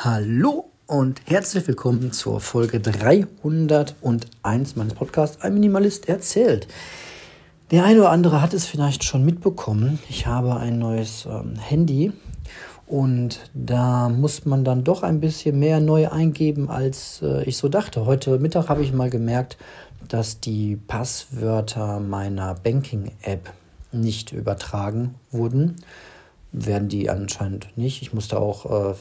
Hallo und herzlich willkommen zur Folge 301 meines Podcasts Ein Minimalist erzählt. Der eine oder andere hat es vielleicht schon mitbekommen. Ich habe ein neues ähm, Handy und da muss man dann doch ein bisschen mehr neu eingeben, als äh, ich so dachte. Heute Mittag habe ich mal gemerkt, dass die Passwörter meiner Banking-App nicht übertragen wurden. Werden die anscheinend nicht. Ich musste auch äh,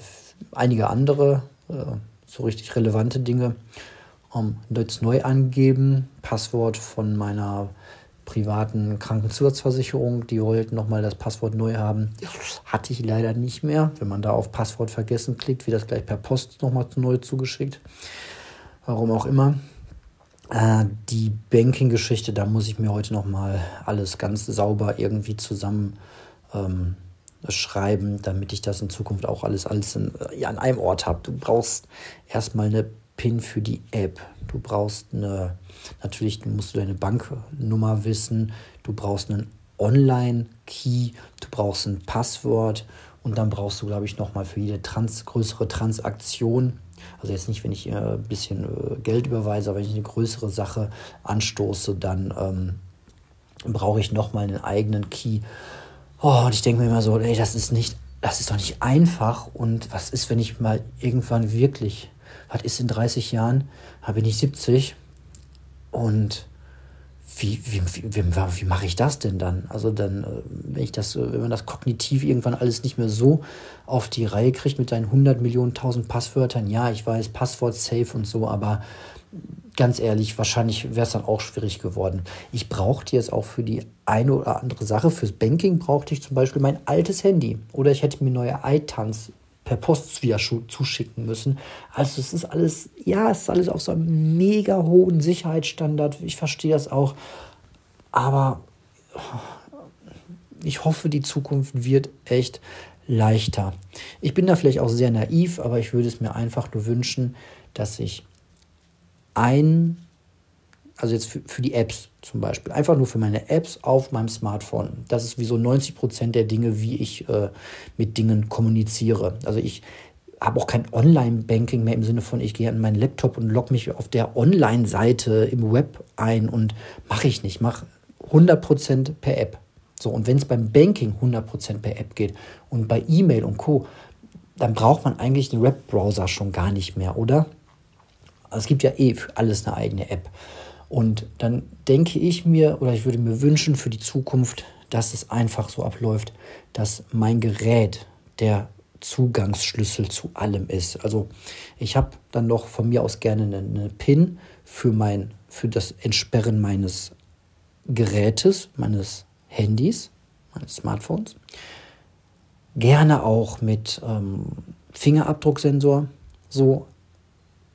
einige andere, äh, so richtig relevante Dinge ähm, jetzt neu angeben. Passwort von meiner privaten Krankenzusatzversicherung, die wollten nochmal das Passwort neu haben. Hatte ich leider nicht mehr. Wenn man da auf Passwort vergessen klickt, wird das gleich per Post nochmal neu zugeschickt. Warum auch immer. Äh, die Banking-Geschichte, da muss ich mir heute nochmal alles ganz sauber irgendwie zusammen ähm, schreiben, damit ich das in Zukunft auch alles, alles in, ja, an einem Ort habe. Du brauchst erstmal eine PIN für die App. Du brauchst eine, natürlich musst du deine Banknummer wissen. Du brauchst einen Online-Key. Du brauchst ein Passwort. Und dann brauchst du, glaube ich, nochmal für jede trans größere Transaktion, also jetzt nicht, wenn ich äh, ein bisschen äh, Geld überweise, aber wenn ich eine größere Sache anstoße, dann ähm, brauche ich nochmal einen eigenen Key. Oh, und ich denke mir immer so, ey, das ist nicht, das ist doch nicht einfach. Und was ist, wenn ich mal irgendwann wirklich, was ist in 30 Jahren, da bin ich 70 und wie, wie, wie, wie, wie mache ich das denn dann? Also dann, äh, wenn ich das, wenn man das kognitiv irgendwann alles nicht mehr so auf die Reihe kriegt mit seinen 100 Millionen, 1000 Passwörtern, ja, ich weiß, Passwort safe und so, aber ganz ehrlich, wahrscheinlich wäre es dann auch schwierig geworden. Ich brauchte jetzt auch für die eine oder andere Sache, fürs Banking brauchte ich zum Beispiel mein altes Handy. Oder ich hätte mir neue iTunes per Post wieder zuschicken müssen. Also es ist alles, ja, es ist alles auf so einem mega hohen Sicherheitsstandard. Ich verstehe das auch. Aber ich hoffe, die Zukunft wird echt leichter. Ich bin da vielleicht auch sehr naiv, aber ich würde es mir einfach nur wünschen, dass ich ein, also jetzt für, für die Apps zum Beispiel, einfach nur für meine Apps auf meinem Smartphone. Das ist wie so 90 Prozent der Dinge, wie ich äh, mit Dingen kommuniziere. Also ich habe auch kein Online-Banking mehr im Sinne von, ich gehe an meinen Laptop und logge mich auf der Online-Seite im Web ein und mache ich nicht, mache 100% per App. So, und wenn es beim Banking 100% per App geht und bei E-Mail und Co., dann braucht man eigentlich den Webbrowser schon gar nicht mehr, oder? Also es gibt ja eh für alles eine eigene App. Und dann denke ich mir oder ich würde mir wünschen für die Zukunft, dass es einfach so abläuft, dass mein Gerät der Zugangsschlüssel zu allem ist. Also ich habe dann noch von mir aus gerne eine, eine PIN für, mein, für das Entsperren meines Gerätes, meines Handys, meines Smartphones. Gerne auch mit ähm, Fingerabdrucksensor. So,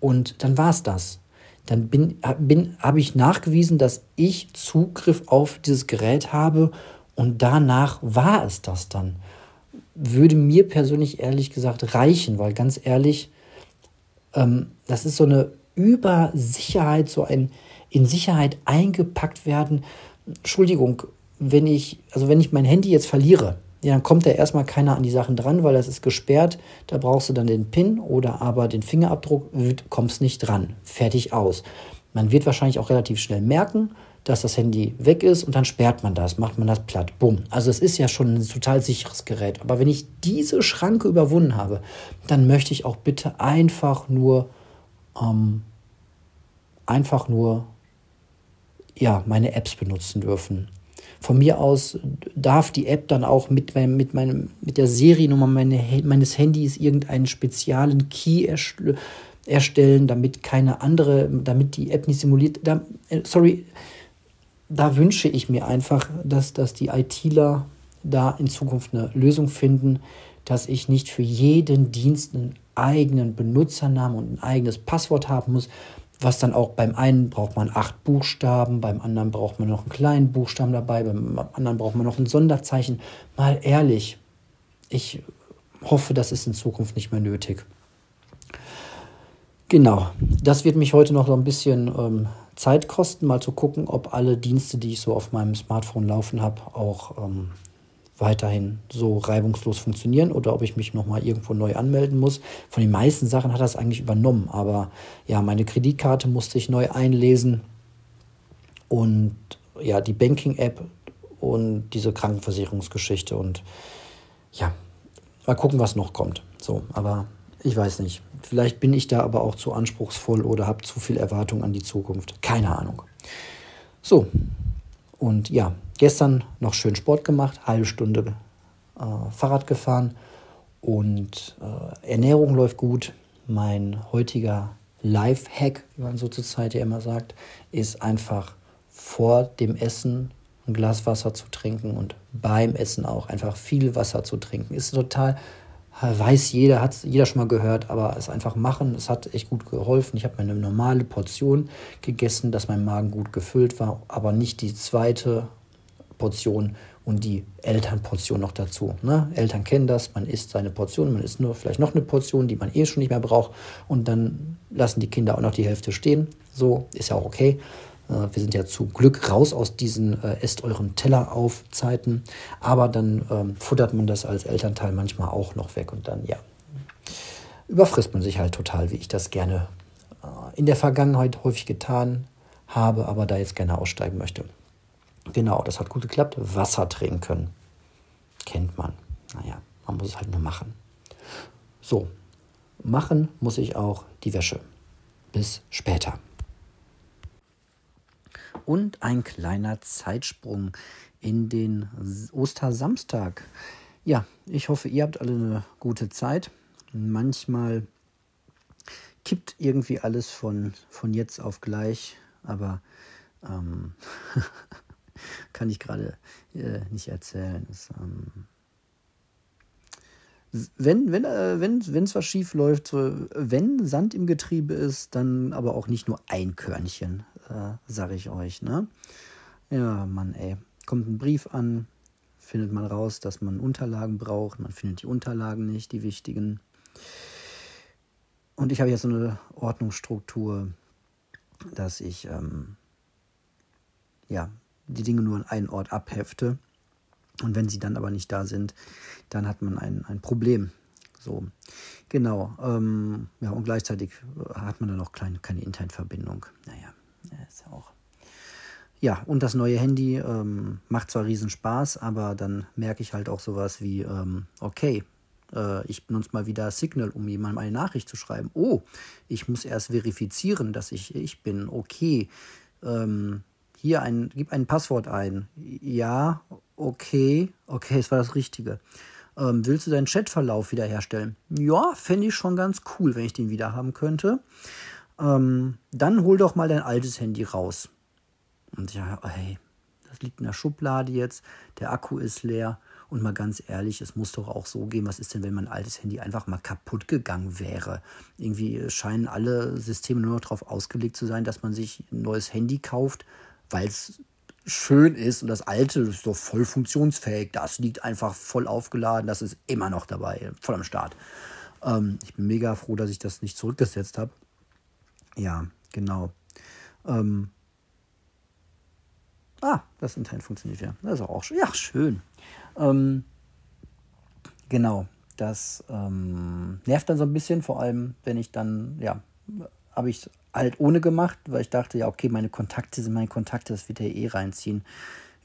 und dann war es das. Dann bin, bin, habe ich nachgewiesen, dass ich Zugriff auf dieses Gerät habe und danach war es das dann. Würde mir persönlich ehrlich gesagt reichen, weil ganz ehrlich, ähm, das ist so eine Übersicherheit, so ein in Sicherheit eingepackt werden. Entschuldigung, wenn ich, also wenn ich mein Handy jetzt verliere, ja, dann kommt da erstmal keiner an die Sachen dran, weil das ist gesperrt. Da brauchst du dann den PIN oder aber den Fingerabdruck, kommst nicht dran. Fertig aus. Man wird wahrscheinlich auch relativ schnell merken, dass das Handy weg ist und dann sperrt man das, macht man das platt. Bumm. Also es ist ja schon ein total sicheres Gerät. Aber wenn ich diese Schranke überwunden habe, dann möchte ich auch bitte einfach nur, ähm, einfach nur, ja, meine Apps benutzen dürfen. Von mir aus darf die App dann auch mit, meinem, mit, meinem, mit der Seriennummer meine, meines Handys irgendeinen speziellen Key erstellen, damit keine andere, damit die App nicht simuliert. Da, äh, sorry, da wünsche ich mir einfach, dass, dass die ITler da in Zukunft eine Lösung finden, dass ich nicht für jeden Dienst einen eigenen Benutzernamen und ein eigenes Passwort haben muss, was dann auch beim einen braucht man acht Buchstaben, beim anderen braucht man noch einen kleinen Buchstaben dabei, beim anderen braucht man noch ein Sonderzeichen. Mal ehrlich, ich hoffe, das ist in Zukunft nicht mehr nötig. Genau, das wird mich heute noch so ein bisschen ähm, Zeit kosten, mal zu gucken, ob alle Dienste, die ich so auf meinem Smartphone laufen habe, auch ähm, weiterhin so reibungslos funktionieren oder ob ich mich nochmal irgendwo neu anmelden muss. Von den meisten Sachen hat das eigentlich übernommen, aber ja, meine Kreditkarte musste ich neu einlesen und ja, die Banking-App und diese Krankenversicherungsgeschichte und ja, mal gucken, was noch kommt. So, aber ich weiß nicht. Vielleicht bin ich da aber auch zu anspruchsvoll oder habe zu viel Erwartung an die Zukunft. Keine Ahnung. So, und ja, gestern noch schön Sport gemacht, halbe Stunde äh, Fahrrad gefahren und äh, Ernährung läuft gut. Mein heutiger Life-Hack, wie man so zur Zeit ja immer sagt, ist einfach vor dem Essen ein Glas Wasser zu trinken und beim Essen auch einfach viel Wasser zu trinken. Ist total, weiß jeder, hat jeder schon mal gehört, aber es einfach machen, es hat echt gut geholfen. Ich habe meine normale Portion gegessen, dass mein Magen gut gefüllt war, aber nicht die zweite Portion und die Elternportion noch dazu. Ne? Eltern kennen das, man isst seine Portion, man isst nur vielleicht noch eine Portion, die man eh schon nicht mehr braucht und dann lassen die Kinder auch noch die Hälfte stehen. So ist ja auch okay. Äh, wir sind ja zum Glück raus aus diesen äh, Esst euren Teller auf Zeiten, aber dann ähm, futtert man das als Elternteil manchmal auch noch weg und dann, ja, überfrisst man sich halt total, wie ich das gerne äh, in der Vergangenheit häufig getan habe, aber da jetzt gerne aussteigen möchte. Genau, das hat gut geklappt. Wasser trinken. Kennt man. Naja, man muss es halt nur machen. So, machen muss ich auch die Wäsche. Bis später. Und ein kleiner Zeitsprung in den Ostersamstag. Ja, ich hoffe, ihr habt alle eine gute Zeit. Manchmal kippt irgendwie alles von, von jetzt auf gleich, aber ähm, kann ich gerade äh, nicht erzählen. Es, ähm, wenn wenn äh, wenn es was schief läuft, wenn Sand im Getriebe ist, dann aber auch nicht nur ein Körnchen, äh, sage ich euch. Ne? Ja, Mann, ey, kommt ein Brief an, findet man raus, dass man Unterlagen braucht, man findet die Unterlagen nicht, die wichtigen. Und ich habe jetzt so eine Ordnungsstruktur, dass ich ähm, ja die Dinge nur an einen Ort abhefte. Und wenn sie dann aber nicht da sind, dann hat man ein, ein Problem. So, genau. Ähm, ja, und gleichzeitig hat man dann auch klein, keine Internetverbindung. Naja, ist ja auch. Ja, und das neue Handy ähm, macht zwar riesen Spaß, aber dann merke ich halt auch sowas wie, ähm, okay, äh, ich benutze mal wieder Signal, um jemandem eine Nachricht zu schreiben. Oh, ich muss erst verifizieren, dass ich ich bin. Okay, ähm, hier ein, gib ein Passwort ein. Ja, okay, okay, es war das Richtige. Ähm, willst du deinen Chatverlauf wiederherstellen? Ja, fände ich schon ganz cool, wenn ich den wieder haben könnte. Ähm, dann hol doch mal dein altes Handy raus. Und ja, hey, das liegt in der Schublade jetzt, der Akku ist leer. Und mal ganz ehrlich, es muss doch auch so gehen, was ist denn, wenn mein altes Handy einfach mal kaputt gegangen wäre? Irgendwie scheinen alle Systeme nur noch darauf ausgelegt zu sein, dass man sich ein neues Handy kauft, weil es schön ist und das alte ist doch voll funktionsfähig. Das liegt einfach voll aufgeladen, das ist immer noch dabei, voll am Start. Ähm, ich bin mega froh, dass ich das nicht zurückgesetzt habe. Ja, genau. Ähm ah, das Internet funktioniert ja. Das ist auch schön. Ja, schön. Ähm, genau, das ähm, nervt dann so ein bisschen, vor allem wenn ich dann, ja, habe ich halt ohne gemacht, weil ich dachte, ja, okay, meine Kontakte sind meine Kontakte, das wird er eh reinziehen.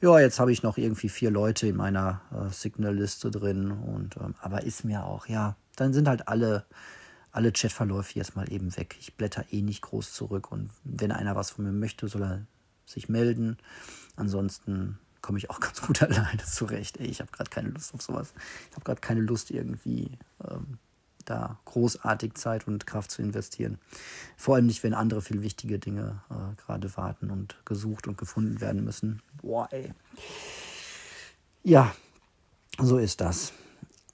Ja, jetzt habe ich noch irgendwie vier Leute in meiner äh, Signal-Liste drin und ähm, aber ist mir auch, ja, dann sind halt alle, alle Chatverläufe jetzt mal eben weg. Ich blätter eh nicht groß zurück und wenn einer was von mir möchte, soll er sich melden. Ansonsten komme ich auch ganz gut alleine zurecht. Ey, ich habe gerade keine Lust auf sowas. Ich habe gerade keine Lust irgendwie ähm, da großartig Zeit und Kraft zu investieren. Vor allem nicht, wenn andere viel wichtige Dinge äh, gerade warten und gesucht und gefunden werden müssen. Boah, ey. Ja, so ist das.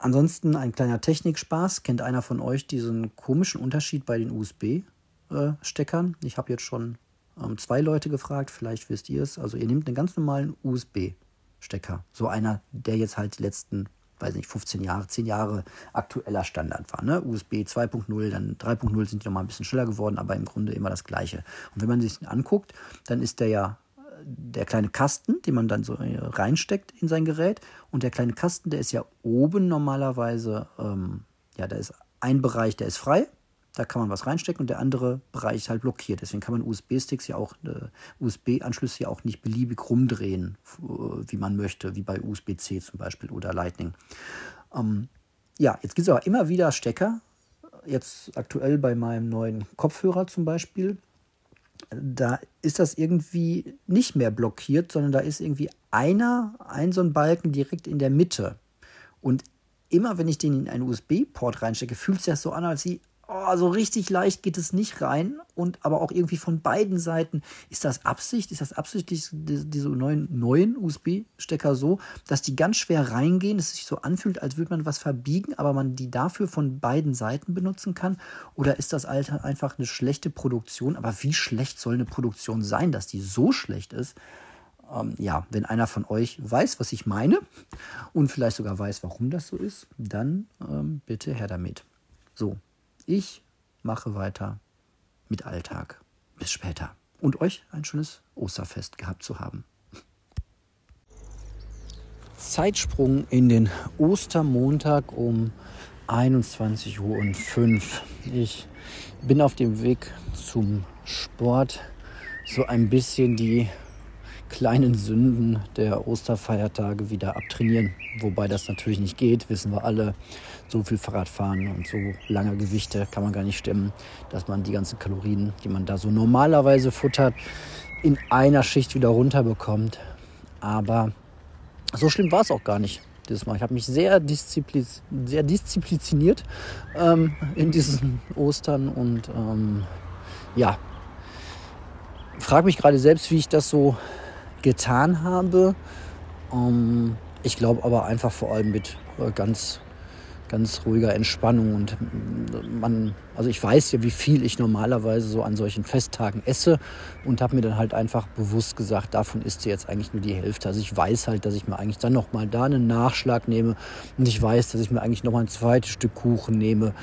Ansonsten ein kleiner Technikspaß. Kennt einer von euch diesen komischen Unterschied bei den USB-Steckern? Ich habe jetzt schon ähm, zwei Leute gefragt, vielleicht wisst ihr es. Also ihr nehmt einen ganz normalen USB-Stecker. So einer, der jetzt halt die letzten weiß nicht, 15 Jahre, 10 Jahre aktueller Standard war. Ne? USB 2.0, dann 3.0 sind die nochmal ein bisschen schneller geworden, aber im Grunde immer das Gleiche. Und wenn man sich den anguckt, dann ist der ja der kleine Kasten, den man dann so äh, reinsteckt in sein Gerät. Und der kleine Kasten, der ist ja oben normalerweise, ähm, ja, da ist ein Bereich, der ist frei. Da kann man was reinstecken und der andere Bereich ist halt blockiert. Deswegen kann man USB-Sticks ja auch, äh, USB-Anschlüsse ja auch nicht beliebig rumdrehen, äh, wie man möchte, wie bei USB-C zum Beispiel oder Lightning. Ähm, ja, jetzt gibt es aber immer wieder Stecker. Jetzt aktuell bei meinem neuen Kopfhörer zum Beispiel. Da ist das irgendwie nicht mehr blockiert, sondern da ist irgendwie einer, ein so ein Balken direkt in der Mitte. Und immer wenn ich den in einen USB-Port reinstecke, fühlt es sich so an, als, oh, so richtig leicht geht es nicht rein. Und aber auch irgendwie von beiden Seiten. Ist das Absicht? Ist das absichtlich, diese neuen, neuen USB-Stecker so, dass die ganz schwer reingehen, dass es sich so anfühlt, als würde man was verbiegen, aber man die dafür von beiden Seiten benutzen kann? Oder ist das Alter einfach eine schlechte Produktion? Aber wie schlecht soll eine Produktion sein, dass die so schlecht ist? Ähm, ja, wenn einer von euch weiß, was ich meine und vielleicht sogar weiß, warum das so ist, dann ähm, bitte her damit. So, ich mache weiter mit Alltag. Bis später. Und euch ein schönes Osterfest gehabt zu haben. Zeitsprung in den Ostermontag um 21 Uhr und 5. Ich bin auf dem Weg zum Sport, so ein bisschen die kleinen Sünden der Osterfeiertage wieder abtrainieren. Wobei das natürlich nicht geht, wissen wir alle. So viel Fahrrad fahren und so lange Gewichte kann man gar nicht stemmen, dass man die ganzen Kalorien, die man da so normalerweise futtert, in einer Schicht wieder runterbekommt. Aber so schlimm war es auch gar nicht dieses Mal. Ich habe mich sehr, disziplin sehr diszipliniert ähm, in diesen Ostern und ähm, ja, frage mich gerade selbst, wie ich das so getan habe. Ähm, ich glaube aber einfach vor allem mit äh, ganz, ganz ruhiger Entspannung und äh, man, also ich weiß ja, wie viel ich normalerweise so an solchen Festtagen esse und habe mir dann halt einfach bewusst gesagt, davon isst sie jetzt eigentlich nur die Hälfte. Also ich weiß halt, dass ich mir eigentlich dann nochmal da einen Nachschlag nehme und ich weiß, dass ich mir eigentlich nochmal ein zweites Stück Kuchen nehme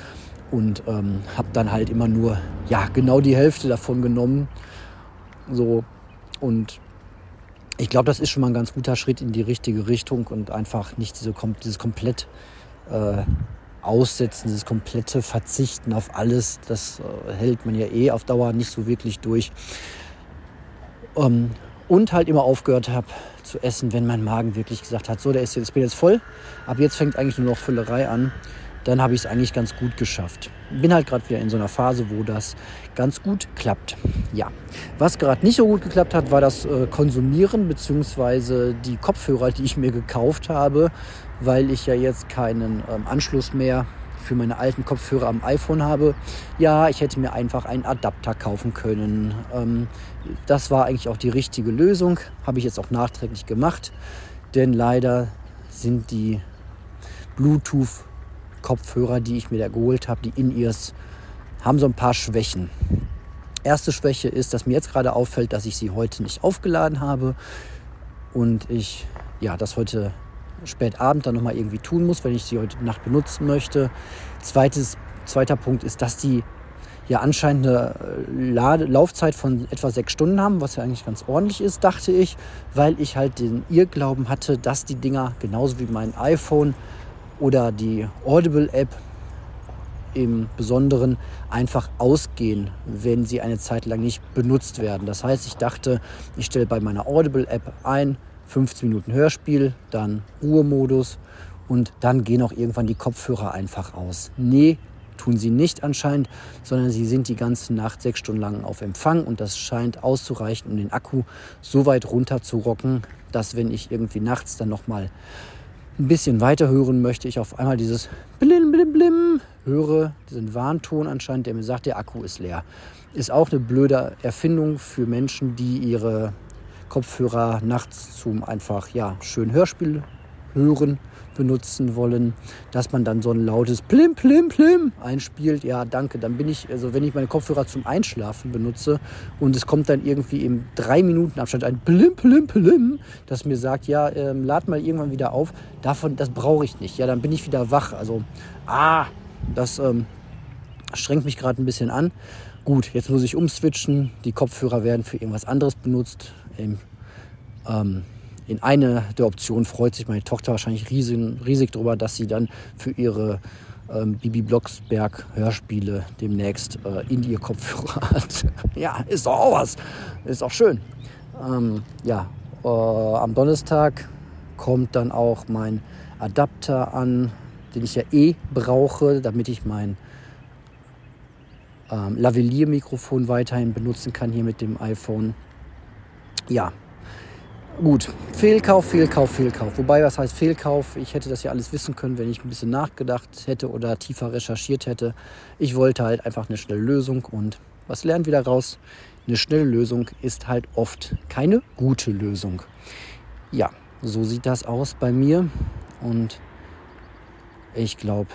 und ähm, habe dann halt immer nur, ja, genau die Hälfte davon genommen. So und ich glaube, das ist schon mal ein ganz guter Schritt in die richtige Richtung und einfach nicht diese, dieses komplett äh, Aussetzen, dieses komplette Verzichten auf alles, das äh, hält man ja eh auf Dauer nicht so wirklich durch. Ähm, und halt immer aufgehört habe zu essen, wenn mein Magen wirklich gesagt hat, so, der ist jetzt, bin jetzt voll, ab jetzt fängt eigentlich nur noch Füllerei an dann habe ich es eigentlich ganz gut geschafft. Bin halt gerade wieder in so einer Phase, wo das ganz gut klappt. Ja, was gerade nicht so gut geklappt hat, war das äh, Konsumieren bzw. die Kopfhörer, die ich mir gekauft habe, weil ich ja jetzt keinen ähm, Anschluss mehr für meine alten Kopfhörer am iPhone habe. Ja, ich hätte mir einfach einen Adapter kaufen können. Ähm, das war eigentlich auch die richtige Lösung. Habe ich jetzt auch nachträglich gemacht. Denn leider sind die Bluetooth Kopfhörer, die ich mir da geholt habe, die In-Ears, haben so ein paar Schwächen. Erste Schwäche ist, dass mir jetzt gerade auffällt, dass ich sie heute nicht aufgeladen habe und ich ja, das heute spät Abend dann nochmal irgendwie tun muss, wenn ich sie heute Nacht benutzen möchte. Zweites, zweiter Punkt ist, dass die ja anscheinend eine Lade Laufzeit von etwa sechs Stunden haben, was ja eigentlich ganz ordentlich ist, dachte ich, weil ich halt den Irrglauben hatte, dass die Dinger genauso wie mein iPhone oder die Audible-App im Besonderen einfach ausgehen, wenn sie eine Zeit lang nicht benutzt werden. Das heißt, ich dachte, ich stelle bei meiner Audible-App ein, 15 Minuten Hörspiel, dann Ruhemodus und dann gehen auch irgendwann die Kopfhörer einfach aus. Nee, tun sie nicht anscheinend, sondern sie sind die ganze Nacht sechs Stunden lang auf Empfang und das scheint auszureichen, um den Akku so weit runter zu rocken, dass wenn ich irgendwie nachts dann nochmal ein bisschen weiter hören möchte, ich auf einmal dieses Blim, Blim, Blim höre, diesen Warnton anscheinend, der mir sagt, der Akku ist leer. Ist auch eine blöde Erfindung für Menschen, die ihre Kopfhörer nachts zum einfach ja, schön Hörspiel hören benutzen wollen, dass man dann so ein lautes Plim, Plim, Plim einspielt. Ja, danke. Dann bin ich, also wenn ich meine Kopfhörer zum Einschlafen benutze und es kommt dann irgendwie im drei Minuten Abstand ein Plim, Plim, Plim, das mir sagt, ja, ähm, lad mal irgendwann wieder auf. Davon, das brauche ich nicht. Ja, dann bin ich wieder wach. Also, ah, das ähm, strengt mich gerade ein bisschen an. Gut, jetzt muss ich umswitchen. Die Kopfhörer werden für irgendwas anderes benutzt. Im Ähm, in eine der Optionen freut sich meine Tochter wahrscheinlich riesig, riesig darüber, dass sie dann für ihre ähm, Bibi Blocksberg Hörspiele demnächst äh, in ihr Kopfhörer hat. ja, ist doch auch was. Ist auch schön. Ähm, ja, äh, am Donnerstag kommt dann auch mein Adapter an, den ich ja eh brauche, damit ich mein ähm, Lavalier-Mikrofon weiterhin benutzen kann hier mit dem iPhone. Ja, gut. Fehlkauf, Fehlkauf, Fehlkauf. Wobei, was heißt Fehlkauf? Ich hätte das ja alles wissen können, wenn ich ein bisschen nachgedacht hätte oder tiefer recherchiert hätte. Ich wollte halt einfach eine schnelle Lösung und was lernen wir daraus? Eine schnelle Lösung ist halt oft keine gute Lösung. Ja, so sieht das aus bei mir und ich glaube,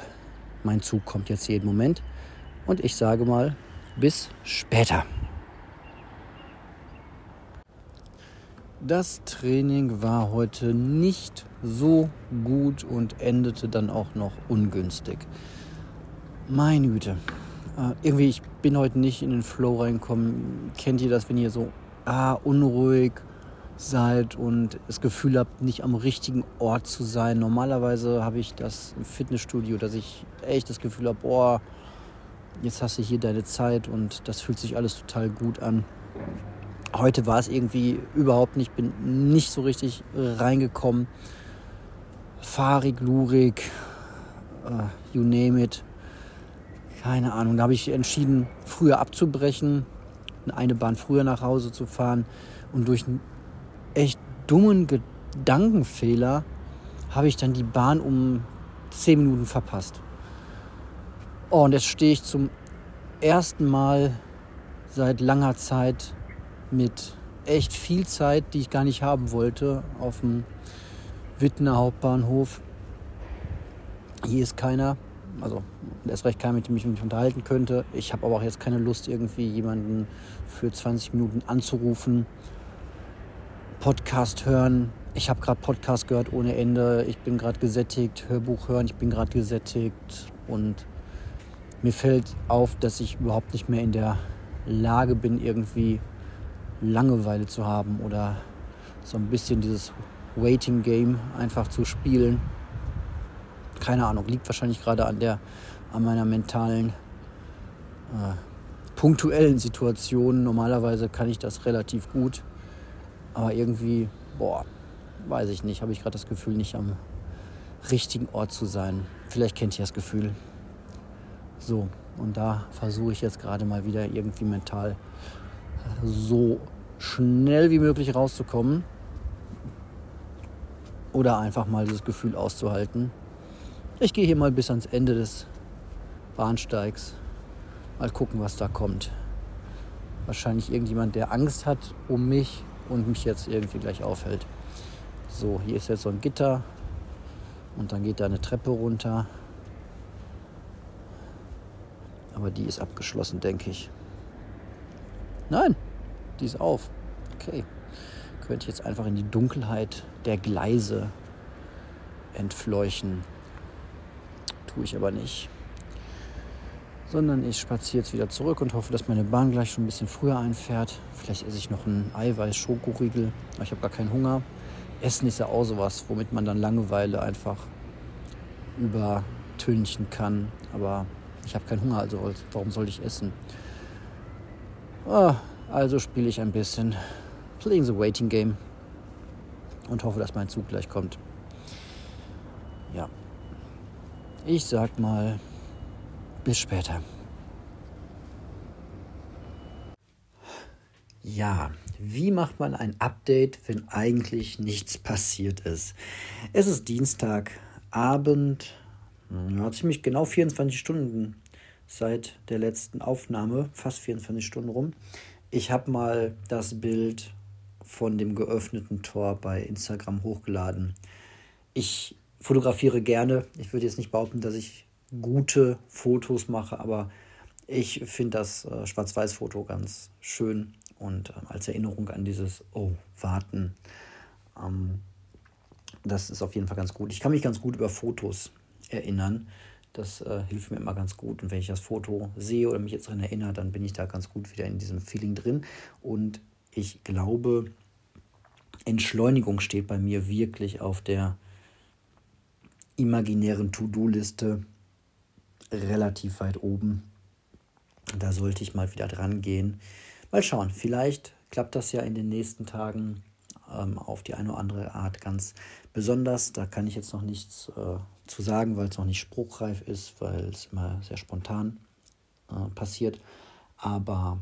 mein Zug kommt jetzt jeden Moment. Und ich sage mal, bis später. Das Training war heute nicht so gut und endete dann auch noch ungünstig. Meine Güte. Äh, irgendwie, ich bin heute nicht in den Flow reingekommen. Kennt ihr das, wenn ihr so ah, unruhig seid und das Gefühl habt, nicht am richtigen Ort zu sein? Normalerweise habe ich das im Fitnessstudio, dass ich echt das Gefühl habe, boah, jetzt hast du hier deine Zeit und das fühlt sich alles total gut an. Heute war es irgendwie überhaupt nicht, bin nicht so richtig reingekommen. Fahrig, lurig, uh, you name it. Keine Ahnung. Da habe ich entschieden, früher abzubrechen, eine Bahn früher nach Hause zu fahren. Und durch einen echt dummen Gedankenfehler habe ich dann die Bahn um 10 Minuten verpasst. Oh, und jetzt stehe ich zum ersten Mal seit langer Zeit mit echt viel Zeit, die ich gar nicht haben wollte, auf dem Wittner Hauptbahnhof. Hier ist keiner, also erst recht keiner, mit dem ich mich unterhalten könnte. Ich habe aber auch jetzt keine Lust, irgendwie jemanden für 20 Minuten anzurufen. Podcast hören. Ich habe gerade Podcast gehört ohne Ende. Ich bin gerade gesättigt. Hörbuch hören. Ich bin gerade gesättigt. Und mir fällt auf, dass ich überhaupt nicht mehr in der Lage bin, irgendwie Langeweile zu haben oder so ein bisschen dieses Waiting Game einfach zu spielen. Keine Ahnung, liegt wahrscheinlich gerade an der an meiner mentalen äh, punktuellen Situation. Normalerweise kann ich das relativ gut, aber irgendwie, boah, weiß ich nicht, habe ich gerade das Gefühl, nicht am richtigen Ort zu sein. Vielleicht kennt ihr das Gefühl. So, und da versuche ich jetzt gerade mal wieder irgendwie mental so schnell wie möglich rauszukommen. Oder einfach mal dieses Gefühl auszuhalten. Ich gehe hier mal bis ans Ende des Bahnsteigs. Mal gucken, was da kommt. Wahrscheinlich irgendjemand, der Angst hat um mich und mich jetzt irgendwie gleich aufhält. So, hier ist jetzt so ein Gitter und dann geht da eine Treppe runter. Aber die ist abgeschlossen, denke ich. Nein, die ist auf. Okay. Könnte ich jetzt einfach in die Dunkelheit der Gleise entfleuchen. Tue ich aber nicht. Sondern ich spaziere jetzt wieder zurück und hoffe, dass meine Bahn gleich schon ein bisschen früher einfährt. Vielleicht esse ich noch einen Eiweiß-Schokoriegel. Ich habe gar keinen Hunger. Essen ist ja auch sowas, womit man dann Langeweile einfach übertünchen kann. Aber ich habe keinen Hunger, also warum soll ich essen? Ah, also spiele ich ein bisschen Playing the Waiting Game und hoffe, dass mein Zug gleich kommt. Ja, ich sag mal, bis später. Ja, wie macht man ein Update, wenn eigentlich nichts passiert ist? Es ist Dienstagabend, ja, ziemlich genau 24 Stunden seit der letzten Aufnahme, fast 24 Stunden rum. Ich habe mal das Bild von dem geöffneten Tor bei Instagram hochgeladen. Ich fotografiere gerne. Ich würde jetzt nicht behaupten, dass ich gute Fotos mache, aber ich finde das äh, Schwarz-Weiß-Foto ganz schön und äh, als Erinnerung an dieses Oh, warten. Ähm, das ist auf jeden Fall ganz gut. Ich kann mich ganz gut über Fotos erinnern. Das äh, hilft mir immer ganz gut. Und wenn ich das Foto sehe oder mich jetzt daran erinnere, dann bin ich da ganz gut wieder in diesem Feeling drin. Und ich glaube, Entschleunigung steht bei mir wirklich auf der imaginären To-Do-Liste relativ weit oben. Da sollte ich mal wieder dran gehen. Mal schauen, vielleicht klappt das ja in den nächsten Tagen ähm, auf die eine oder andere Art ganz besonders. Da kann ich jetzt noch nichts äh, zu sagen, weil es noch nicht spruchreif ist, weil es immer sehr spontan äh, passiert. Aber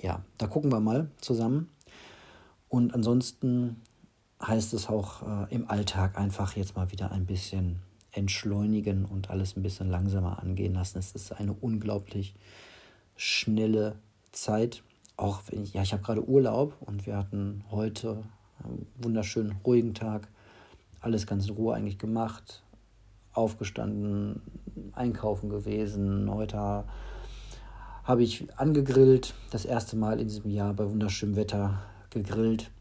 ja, da gucken wir mal zusammen. Und ansonsten heißt es auch äh, im Alltag einfach jetzt mal wieder ein bisschen entschleunigen und alles ein bisschen langsamer angehen lassen. Es ist eine unglaublich schnelle Zeit. Auch wenn ich, ja, ich habe gerade Urlaub und wir hatten heute einen wunderschönen, ruhigen Tag. Alles ganz in Ruhe eigentlich gemacht. Aufgestanden, einkaufen gewesen. Heute habe ich angegrillt. Das erste Mal in diesem Jahr bei wunderschönem Wetter gegrillt.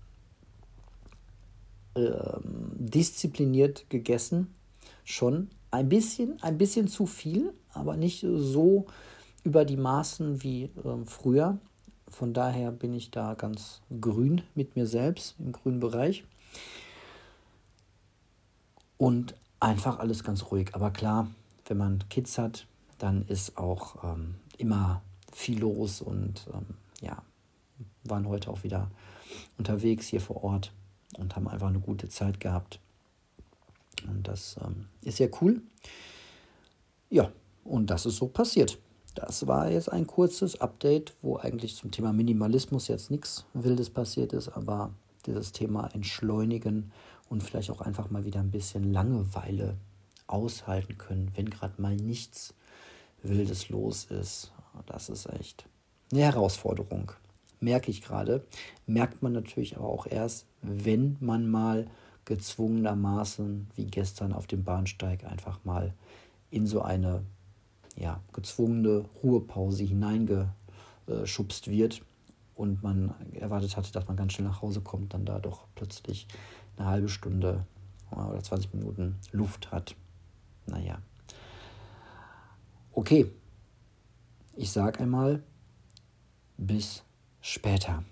Ähm, diszipliniert gegessen. Schon ein bisschen, ein bisschen zu viel, aber nicht so über die Maßen wie äh, früher. Von daher bin ich da ganz grün mit mir selbst im grünen Bereich. Und einfach alles ganz ruhig. Aber klar, wenn man Kids hat, dann ist auch ähm, immer viel los und ähm, ja, waren heute auch wieder unterwegs hier vor Ort und haben einfach eine gute Zeit gehabt. Und das ähm, ist sehr cool. Ja, und das ist so passiert. Das war jetzt ein kurzes Update, wo eigentlich zum Thema Minimalismus jetzt nichts Wildes passiert ist, aber dieses Thema Entschleunigen und vielleicht auch einfach mal wieder ein bisschen Langeweile aushalten können, wenn gerade mal nichts Wildes los ist. Das ist echt eine Herausforderung. Merke ich gerade. Merkt man natürlich aber auch erst, wenn man mal gezwungenermaßen, wie gestern auf dem Bahnsteig, einfach mal in so eine ja, gezwungene Ruhepause hineingeschubst wird und man erwartet hatte, dass man ganz schnell nach Hause kommt, dann da doch plötzlich eine halbe Stunde oder 20 Minuten Luft hat. Naja. Okay. Ich sage einmal, bis später.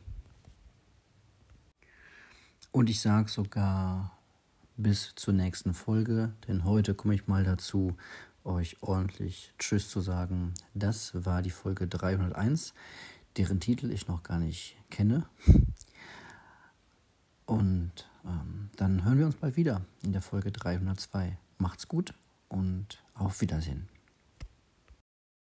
Und ich sage sogar bis zur nächsten Folge, denn heute komme ich mal dazu, euch ordentlich Tschüss zu sagen. Das war die Folge 301, deren Titel ich noch gar nicht kenne. Und ähm, dann hören wir uns bald wieder in der Folge 302. Macht's gut und auf Wiedersehen.